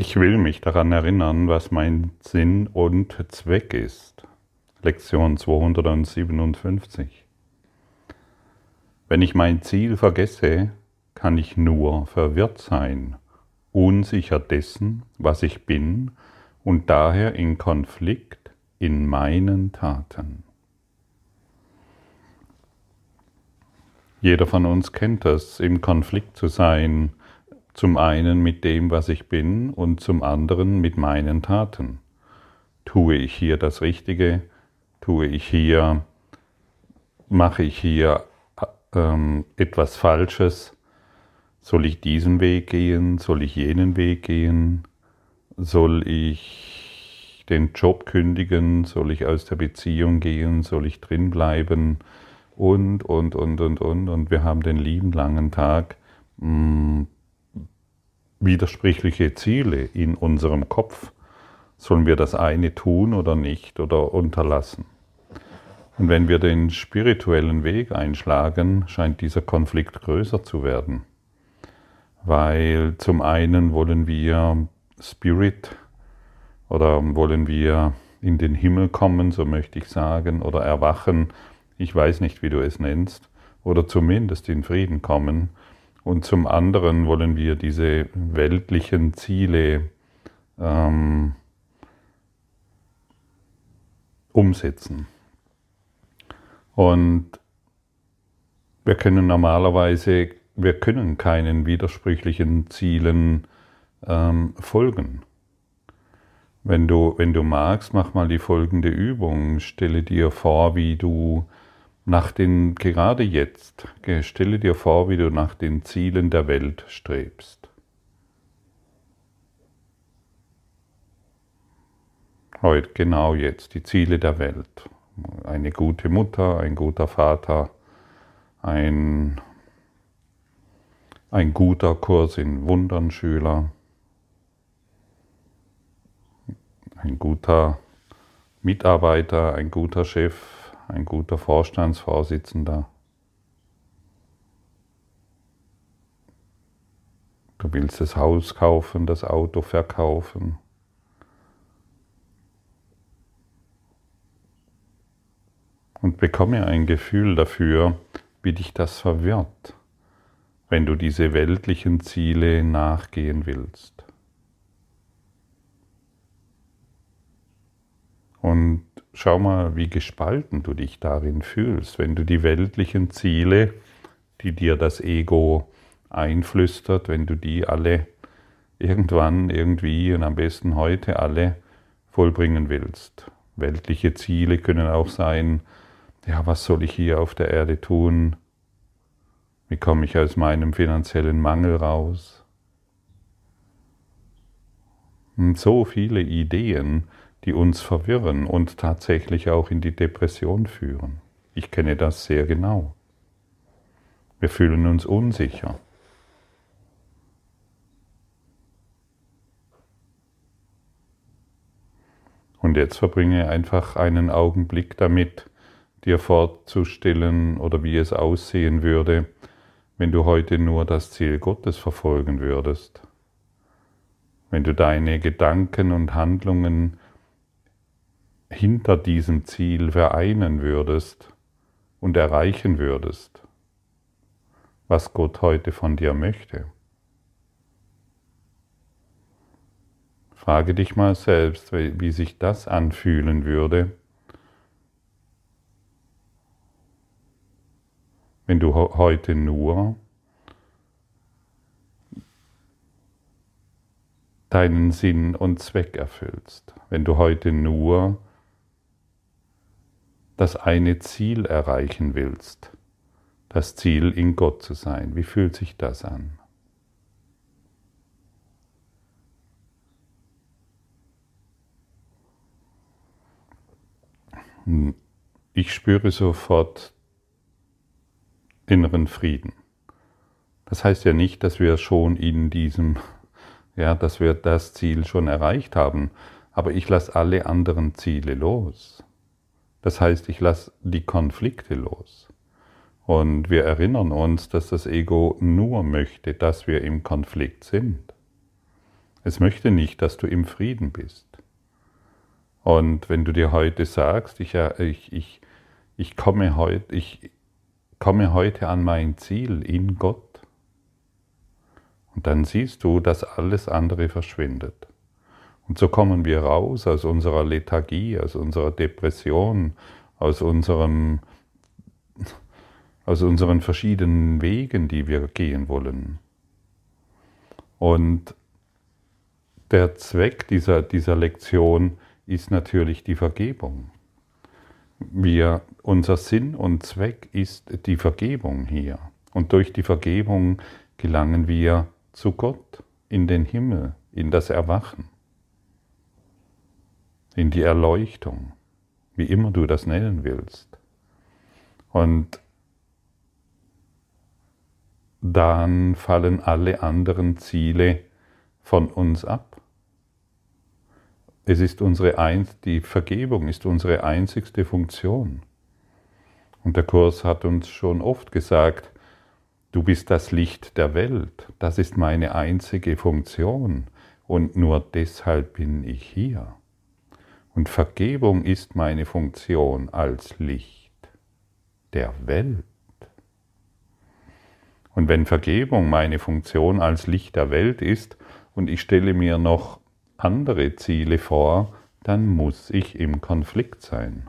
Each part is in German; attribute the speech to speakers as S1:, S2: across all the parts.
S1: Ich will mich daran erinnern, was mein Sinn und Zweck ist. Lektion 257. Wenn ich mein Ziel vergesse, kann ich nur verwirrt sein, unsicher dessen, was ich bin und daher in Konflikt in meinen Taten. Jeder von uns kennt das, im Konflikt zu sein, zum einen mit dem, was ich bin und zum anderen mit meinen Taten. Tue ich hier das Richtige? Tue ich hier, mache ich hier ähm, etwas Falsches? Soll ich diesen Weg gehen? Soll ich jenen Weg gehen? Soll ich den Job kündigen? Soll ich aus der Beziehung gehen? Soll ich drin bleiben? Und, und, und, und, und. Und wir haben den lieben langen Tag mh, mm, widersprüchliche Ziele in unserem Kopf. Sollen wir das eine tun oder nicht oder unterlassen? Und wenn wir den spirituellen Weg einschlagen, scheint dieser Konflikt größer zu werden. Weil zum einen wollen wir Spirit oder wollen wir in den Himmel kommen, so möchte ich sagen, oder erwachen, ich weiß nicht, wie du es nennst, oder zumindest in Frieden kommen. Und zum anderen wollen wir diese weltlichen Ziele ähm, umsetzen. Und wir können normalerweise, wir können keinen widersprüchlichen Zielen ähm, folgen. Wenn du, wenn du magst, mach mal die folgende Übung. Stelle dir vor, wie du nach den, gerade jetzt, stelle dir vor, wie du nach den Zielen der Welt strebst. Heute, genau jetzt, die Ziele der Welt. Eine gute Mutter, ein guter Vater, ein, ein guter Kurs in Wundern Schüler, ein guter Mitarbeiter, ein guter Chef, ein guter Vorstandsvorsitzender. Du willst das Haus kaufen, das Auto verkaufen. Und bekomme ein Gefühl dafür, wie dich das verwirrt, wenn du diese weltlichen Ziele nachgehen willst. Und schau mal, wie gespalten du dich darin fühlst, wenn du die weltlichen Ziele, die dir das Ego einflüstert, wenn du die alle irgendwann, irgendwie und am besten heute alle vollbringen willst. Weltliche Ziele können auch sein, ja, was soll ich hier auf der Erde tun? Wie komme ich aus meinem finanziellen Mangel raus? Und so viele Ideen, die uns verwirren und tatsächlich auch in die Depression führen. Ich kenne das sehr genau. Wir fühlen uns unsicher. Und jetzt verbringe einfach einen Augenblick damit, dir vorzustellen oder wie es aussehen würde, wenn du heute nur das Ziel Gottes verfolgen würdest. Wenn du deine Gedanken und Handlungen hinter diesem Ziel vereinen würdest und erreichen würdest, was Gott heute von dir möchte. Frage dich mal selbst, wie sich das anfühlen würde, wenn du heute nur deinen Sinn und Zweck erfüllst, wenn du heute nur das eine Ziel erreichen willst, das Ziel in Gott zu sein. Wie fühlt sich das an? Ich spüre sofort inneren Frieden. Das heißt ja nicht, dass wir schon in diesem, ja, dass wir das Ziel schon erreicht haben, aber ich lasse alle anderen Ziele los. Das heißt, ich lasse die Konflikte los. Und wir erinnern uns, dass das Ego nur möchte, dass wir im Konflikt sind. Es möchte nicht, dass du im Frieden bist. Und wenn du dir heute sagst, ich, ich, ich, ich, komme, heute, ich komme heute an mein Ziel in Gott, und dann siehst du, dass alles andere verschwindet. Und so kommen wir raus aus unserer Lethargie, aus unserer Depression, aus, unserem, aus unseren verschiedenen Wegen, die wir gehen wollen. Und der Zweck dieser, dieser Lektion ist natürlich die Vergebung. Wir, unser Sinn und Zweck ist die Vergebung hier. Und durch die Vergebung gelangen wir zu Gott, in den Himmel, in das Erwachen, in die Erleuchtung, wie immer du das nennen willst. Und dann fallen alle anderen Ziele von uns ab. Es ist unsere ein, die Vergebung ist unsere einzigste Funktion. Und der Kurs hat uns schon oft gesagt, Du bist das Licht der Welt, das ist meine einzige Funktion und nur deshalb bin ich hier. Und Vergebung ist meine Funktion als Licht der Welt. Und wenn Vergebung meine Funktion als Licht der Welt ist und ich stelle mir noch andere Ziele vor, dann muss ich im Konflikt sein.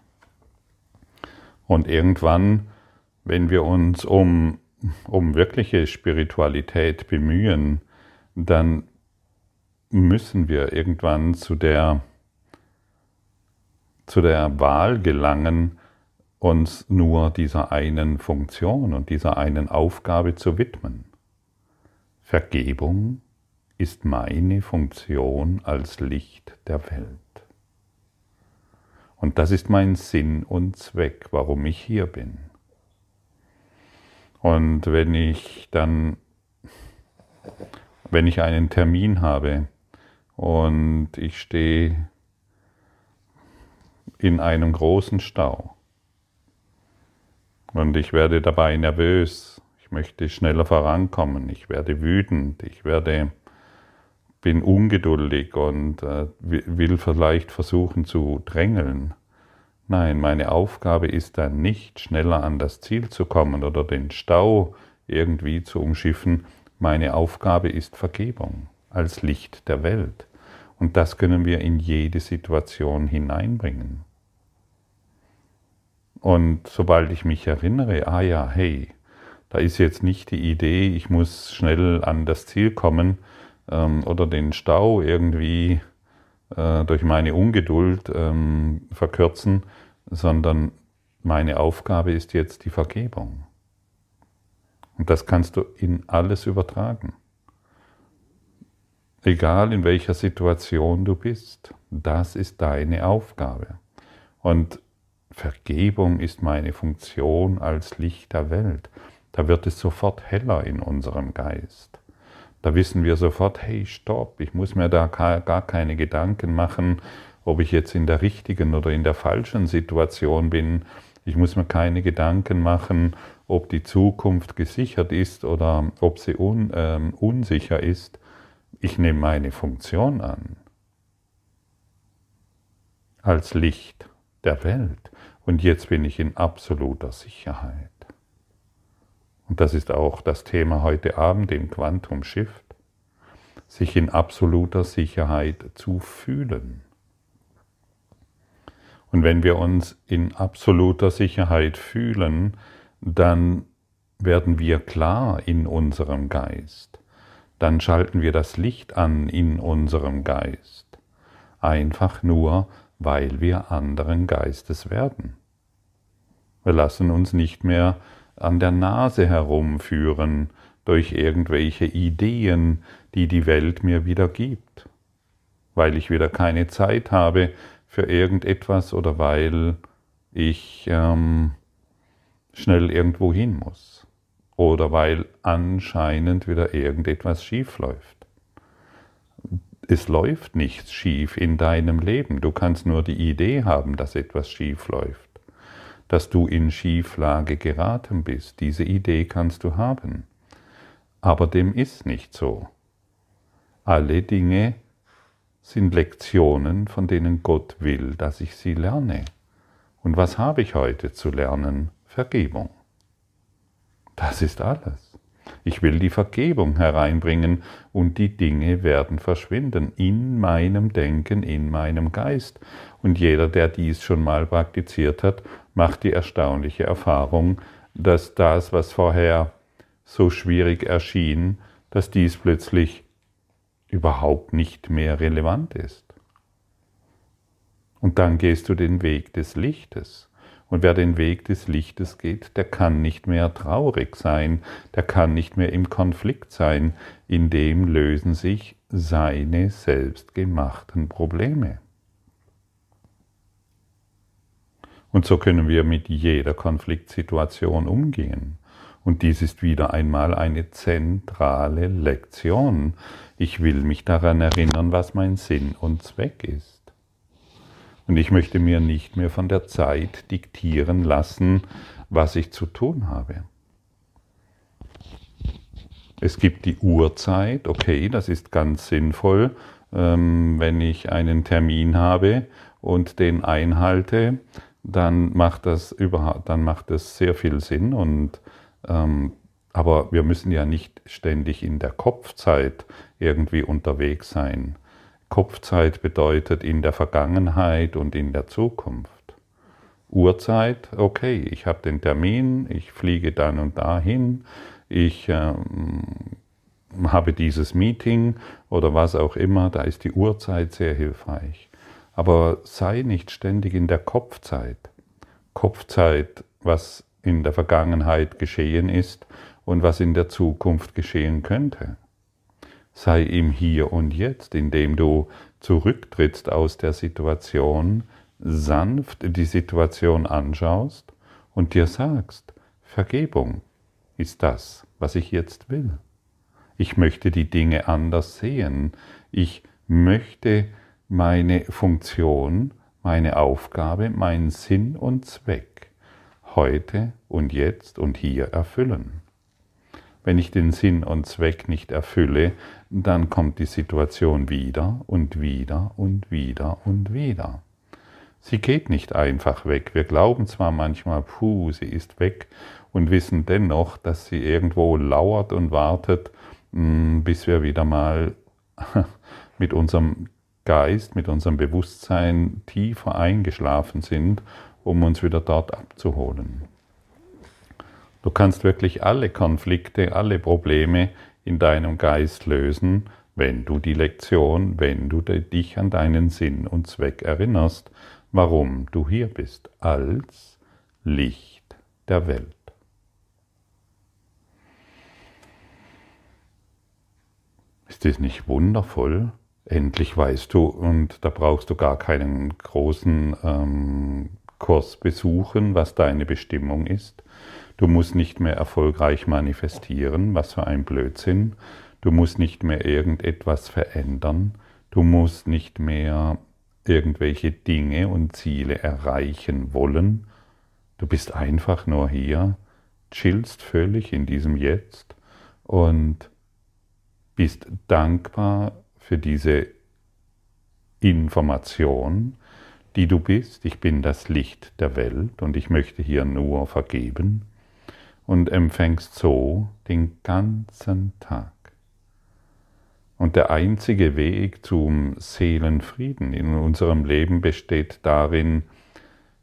S1: Und irgendwann, wenn wir uns um um wirkliche Spiritualität bemühen, dann müssen wir irgendwann zu der, zu der Wahl gelangen, uns nur dieser einen Funktion und dieser einen Aufgabe zu widmen. Vergebung ist meine Funktion als Licht der Welt. Und das ist mein Sinn und Zweck, warum ich hier bin. Und wenn ich dann, wenn ich einen Termin habe und ich stehe in einem großen Stau und ich werde dabei nervös, ich möchte schneller vorankommen, ich werde wütend, ich werde bin ungeduldig und äh, will vielleicht versuchen zu drängeln, Nein, meine Aufgabe ist dann nicht schneller an das Ziel zu kommen oder den Stau irgendwie zu umschiffen. Meine Aufgabe ist Vergebung als Licht der Welt. Und das können wir in jede Situation hineinbringen. Und sobald ich mich erinnere, ah ja, hey, da ist jetzt nicht die Idee, ich muss schnell an das Ziel kommen ähm, oder den Stau irgendwie äh, durch meine Ungeduld ähm, verkürzen, sondern meine Aufgabe ist jetzt die Vergebung. Und das kannst du in alles übertragen. Egal in welcher Situation du bist, das ist deine Aufgabe. Und Vergebung ist meine Funktion als Licht der Welt. Da wird es sofort heller in unserem Geist. Da wissen wir sofort, hey, stopp, ich muss mir da gar keine Gedanken machen, ob ich jetzt in der richtigen oder in der falschen Situation bin. Ich muss mir keine Gedanken machen, ob die Zukunft gesichert ist oder ob sie un, äh, unsicher ist. Ich nehme meine Funktion an als Licht der Welt. Und jetzt bin ich in absoluter Sicherheit. Und das ist auch das Thema heute Abend im Quantum Shift, sich in absoluter Sicherheit zu fühlen. Und wenn wir uns in absoluter Sicherheit fühlen, dann werden wir klar in unserem Geist. Dann schalten wir das Licht an in unserem Geist. Einfach nur, weil wir anderen Geistes werden. Wir lassen uns nicht mehr an der Nase herumführen durch irgendwelche Ideen, die die Welt mir wieder gibt, weil ich wieder keine Zeit habe, für irgendetwas oder weil ich ähm, schnell irgendwo hin muss oder weil anscheinend wieder irgendetwas schief läuft. Es läuft nichts schief in deinem Leben. Du kannst nur die Idee haben, dass etwas schief läuft, dass du in Schieflage geraten bist. Diese Idee kannst du haben. Aber dem ist nicht so. Alle Dinge sind Lektionen, von denen Gott will, dass ich sie lerne. Und was habe ich heute zu lernen? Vergebung. Das ist alles. Ich will die Vergebung hereinbringen und die Dinge werden verschwinden in meinem Denken, in meinem Geist. Und jeder, der dies schon mal praktiziert hat, macht die erstaunliche Erfahrung, dass das, was vorher so schwierig erschien, dass dies plötzlich überhaupt nicht mehr relevant ist. Und dann gehst du den Weg des Lichtes. Und wer den Weg des Lichtes geht, der kann nicht mehr traurig sein, der kann nicht mehr im Konflikt sein, in dem lösen sich seine selbstgemachten Probleme. Und so können wir mit jeder Konfliktsituation umgehen. Und dies ist wieder einmal eine zentrale Lektion. Ich will mich daran erinnern, was mein Sinn und Zweck ist. Und ich möchte mir nicht mehr von der Zeit diktieren lassen, was ich zu tun habe. Es gibt die Uhrzeit, okay, das ist ganz sinnvoll, ähm, wenn ich einen Termin habe und den einhalte, dann macht das überhaupt, dann macht das sehr viel Sinn und ähm, aber wir müssen ja nicht ständig in der Kopfzeit irgendwie unterwegs sein. Kopfzeit bedeutet in der Vergangenheit und in der Zukunft. Uhrzeit, okay, ich habe den Termin, ich fliege dann und dahin, ich ähm, habe dieses Meeting oder was auch immer, da ist die Uhrzeit sehr hilfreich. Aber sei nicht ständig in der Kopfzeit. Kopfzeit, was in der Vergangenheit geschehen ist und was in der Zukunft geschehen könnte sei im Hier und Jetzt, indem du zurücktrittst aus der Situation, sanft die Situation anschaust und dir sagst, Vergebung ist das, was ich jetzt will. Ich möchte die Dinge anders sehen. Ich möchte meine Funktion, meine Aufgabe, meinen Sinn und Zweck heute und jetzt und hier erfüllen. Wenn ich den Sinn und Zweck nicht erfülle, dann kommt die Situation wieder und wieder und wieder und wieder. Sie geht nicht einfach weg. Wir glauben zwar manchmal, puh, sie ist weg und wissen dennoch, dass sie irgendwo lauert und wartet, hm, bis wir wieder mal mit unserem Geist, mit unserem Bewusstsein tiefer eingeschlafen sind, um uns wieder dort abzuholen. Du kannst wirklich alle Konflikte, alle Probleme in deinem Geist lösen, wenn du die Lektion, wenn du dich an deinen Sinn und Zweck erinnerst, warum du hier bist, als Licht der Welt. Ist das nicht wundervoll? Endlich weißt du, und da brauchst du gar keinen großen ähm, Kurs besuchen, was deine Bestimmung ist. Du musst nicht mehr erfolgreich manifestieren, was für ein Blödsinn. Du musst nicht mehr irgendetwas verändern. Du musst nicht mehr irgendwelche Dinge und Ziele erreichen wollen. Du bist einfach nur hier, chillst völlig in diesem Jetzt und bist dankbar für diese Information, die du bist. Ich bin das Licht der Welt und ich möchte hier nur vergeben und empfängst so den ganzen Tag. Und der einzige Weg zum Seelenfrieden in unserem Leben besteht darin,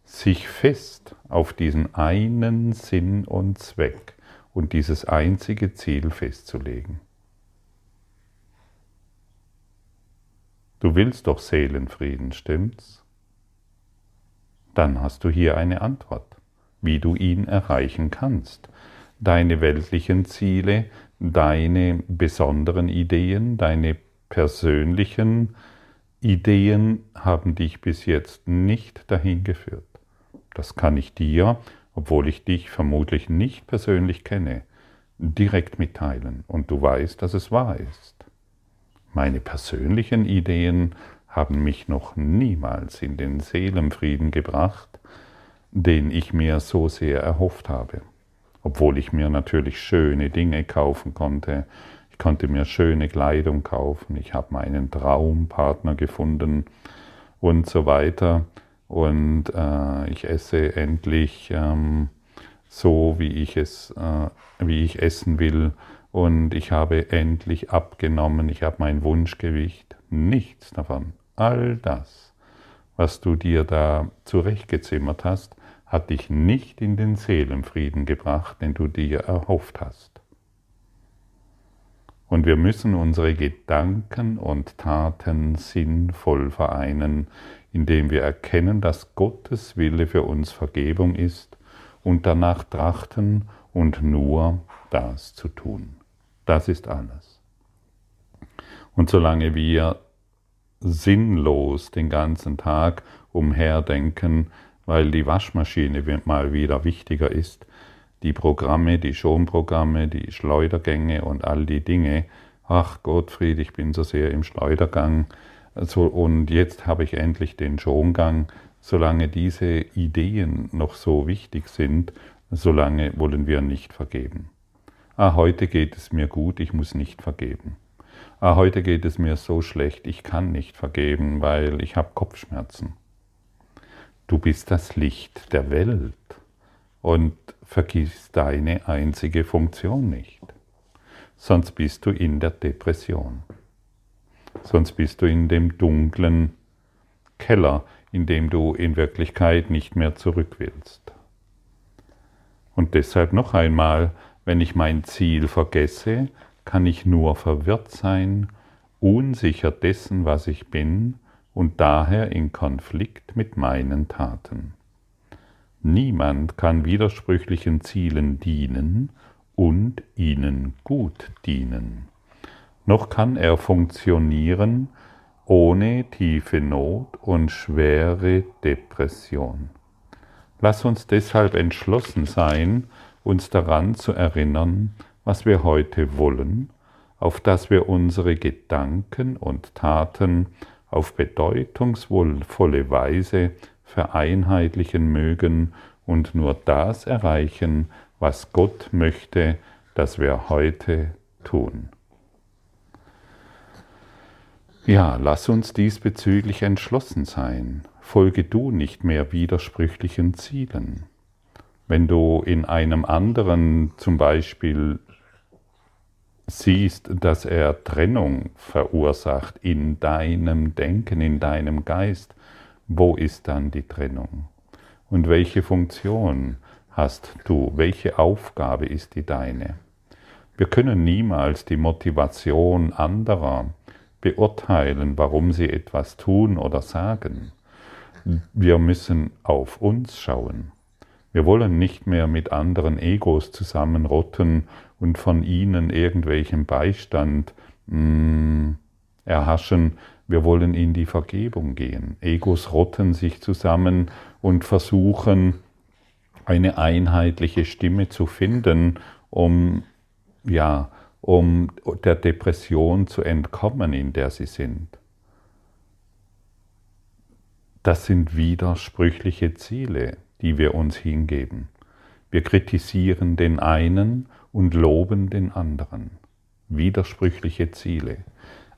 S1: sich fest auf diesen einen Sinn und Zweck und dieses einzige Ziel festzulegen. Du willst doch Seelenfrieden, stimmt's? Dann hast du hier eine Antwort, wie du ihn erreichen kannst deine weltlichen Ziele, deine besonderen Ideen, deine persönlichen Ideen haben dich bis jetzt nicht dahin geführt. Das kann ich dir, obwohl ich dich vermutlich nicht persönlich kenne, direkt mitteilen und du weißt, dass es wahr ist. Meine persönlichen Ideen haben mich noch niemals in den Seelenfrieden gebracht, den ich mir so sehr erhofft habe obwohl ich mir natürlich schöne Dinge kaufen konnte. Ich konnte mir schöne Kleidung kaufen, ich habe meinen Traumpartner gefunden und so weiter. Und äh, ich esse endlich ähm, so, wie ich es, äh, wie ich essen will. Und ich habe endlich abgenommen, ich habe mein Wunschgewicht. Nichts davon. All das, was du dir da zurechtgezimmert hast, hat dich nicht in den Seelenfrieden gebracht, den du dir erhofft hast. Und wir müssen unsere Gedanken und Taten sinnvoll vereinen, indem wir erkennen, dass Gottes Wille für uns Vergebung ist und danach trachten und nur das zu tun. Das ist alles. Und solange wir sinnlos den ganzen Tag umherdenken, weil die Waschmaschine mal wieder wichtiger ist, die Programme, die Schonprogramme, die Schleudergänge und all die Dinge. Ach Gottfried, ich bin so sehr im Schleudergang so, und jetzt habe ich endlich den Schongang. Solange diese Ideen noch so wichtig sind, solange wollen wir nicht vergeben. Ah, heute geht es mir gut, ich muss nicht vergeben. Ah, heute geht es mir so schlecht, ich kann nicht vergeben, weil ich habe Kopfschmerzen. Du bist das Licht der Welt und vergiss deine einzige Funktion nicht. Sonst bist du in der Depression. Sonst bist du in dem dunklen Keller, in dem du in Wirklichkeit nicht mehr zurück willst. Und deshalb noch einmal, wenn ich mein Ziel vergesse, kann ich nur verwirrt sein, unsicher dessen, was ich bin und daher in Konflikt mit meinen Taten. Niemand kann widersprüchlichen Zielen dienen und ihnen gut dienen. Noch kann er funktionieren ohne tiefe Not und schwere Depression. Lass uns deshalb entschlossen sein, uns daran zu erinnern, was wir heute wollen, auf dass wir unsere Gedanken und Taten auf bedeutungsvolle Weise vereinheitlichen mögen und nur das erreichen, was Gott möchte, dass wir heute tun. Ja, lass uns diesbezüglich entschlossen sein. Folge du nicht mehr widersprüchlichen Zielen. Wenn du in einem anderen zum Beispiel siehst, dass er Trennung verursacht in deinem Denken, in deinem Geist, wo ist dann die Trennung? Und welche Funktion hast du? Welche Aufgabe ist die deine? Wir können niemals die Motivation anderer beurteilen, warum sie etwas tun oder sagen. Wir müssen auf uns schauen. Wir wollen nicht mehr mit anderen Egos zusammenrotten und von ihnen irgendwelchen Beistand mh, mm, erhaschen, wir wollen in die Vergebung gehen. Egos rotten sich zusammen und versuchen, eine einheitliche Stimme zu finden, um, ja, um der Depression zu entkommen, in der sie sind. Das sind widersprüchliche Ziele, die wir uns hingeben. Wir kritisieren den einen und loben den anderen. Widersprüchliche Ziele.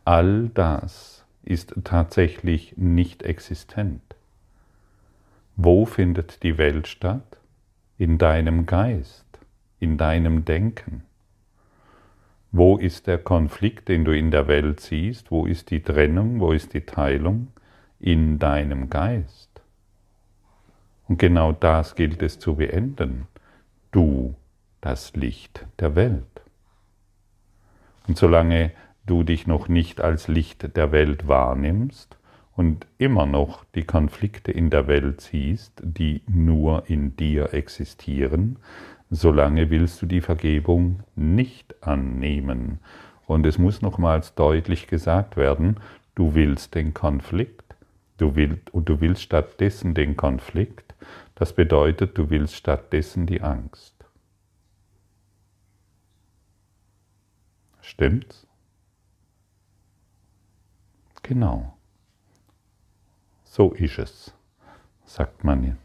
S1: All das ist tatsächlich nicht existent. Wo findet die Welt statt? In deinem Geist, in deinem Denken. Wo ist der Konflikt, den du in der Welt siehst? Wo ist die Trennung? Wo ist die Teilung? In deinem Geist. Und genau das gilt es zu beenden. Du, das Licht der Welt. Und solange du dich noch nicht als Licht der Welt wahrnimmst und immer noch die Konflikte in der Welt siehst, die nur in dir existieren, solange willst du die Vergebung nicht annehmen. Und es muss nochmals deutlich gesagt werden, du willst den Konflikt, du willst, und du willst stattdessen den Konflikt, das bedeutet, du willst stattdessen die Angst. Stimmt's? Genau. So ist es, sagt man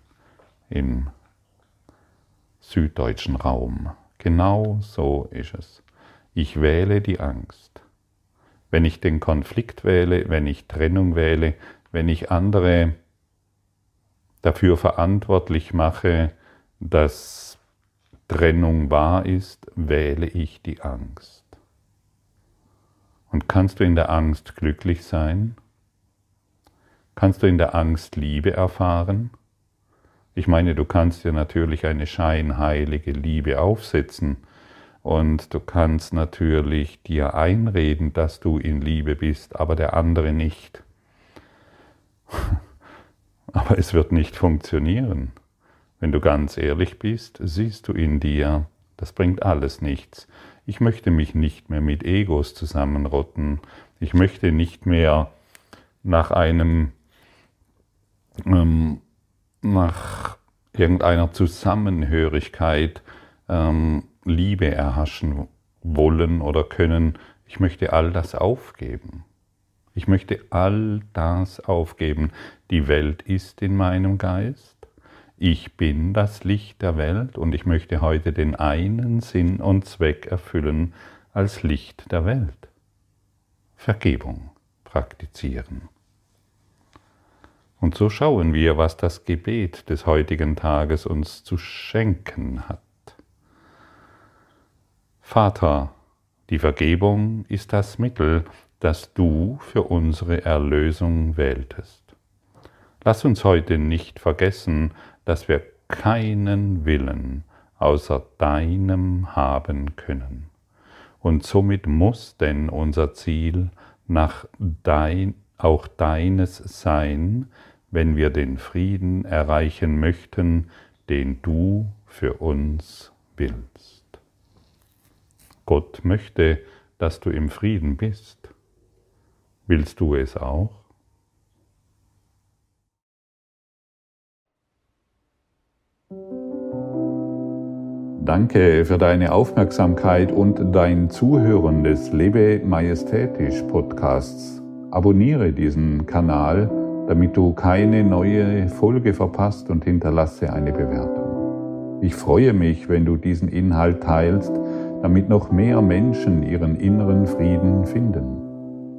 S1: im süddeutschen Raum. Genau so ist es. Ich wähle die Angst. Wenn ich den Konflikt wähle, wenn ich Trennung wähle, wenn ich andere dafür verantwortlich mache, dass Trennung wahr ist, wähle ich die Angst. Und kannst du in der Angst glücklich sein? Kannst du in der Angst Liebe erfahren? Ich meine, du kannst dir natürlich eine scheinheilige Liebe aufsetzen und du kannst natürlich dir einreden, dass du in Liebe bist, aber der andere nicht. Aber es wird nicht funktionieren. Wenn du ganz ehrlich bist, siehst du in dir, das bringt alles nichts. Ich möchte mich nicht mehr mit Egos zusammenrotten. Ich möchte nicht mehr nach einem, ähm, nach irgendeiner Zusammenhörigkeit ähm, Liebe erhaschen wollen oder können. Ich möchte all das aufgeben. Ich möchte all das aufgeben. Die Welt ist in meinem Geist. Ich bin das Licht der Welt und ich möchte heute den einen Sinn und Zweck erfüllen als Licht der Welt. Vergebung praktizieren. Und so schauen wir, was das Gebet des heutigen Tages uns zu schenken hat. Vater, die Vergebung ist das Mittel, das du für unsere Erlösung wähltest. Lass uns heute nicht vergessen, dass wir keinen Willen außer deinem haben können. Und somit muss denn unser Ziel nach dein, auch deines sein, wenn wir den Frieden erreichen möchten, den du für uns willst. Gott möchte, dass du im Frieden bist. Willst du es auch? Danke für deine Aufmerksamkeit und dein Zuhören des Lebe Majestätisch Podcasts. Abonniere diesen Kanal, damit du keine neue Folge verpasst und hinterlasse eine Bewertung. Ich freue mich, wenn du diesen Inhalt teilst, damit noch mehr Menschen ihren inneren Frieden finden.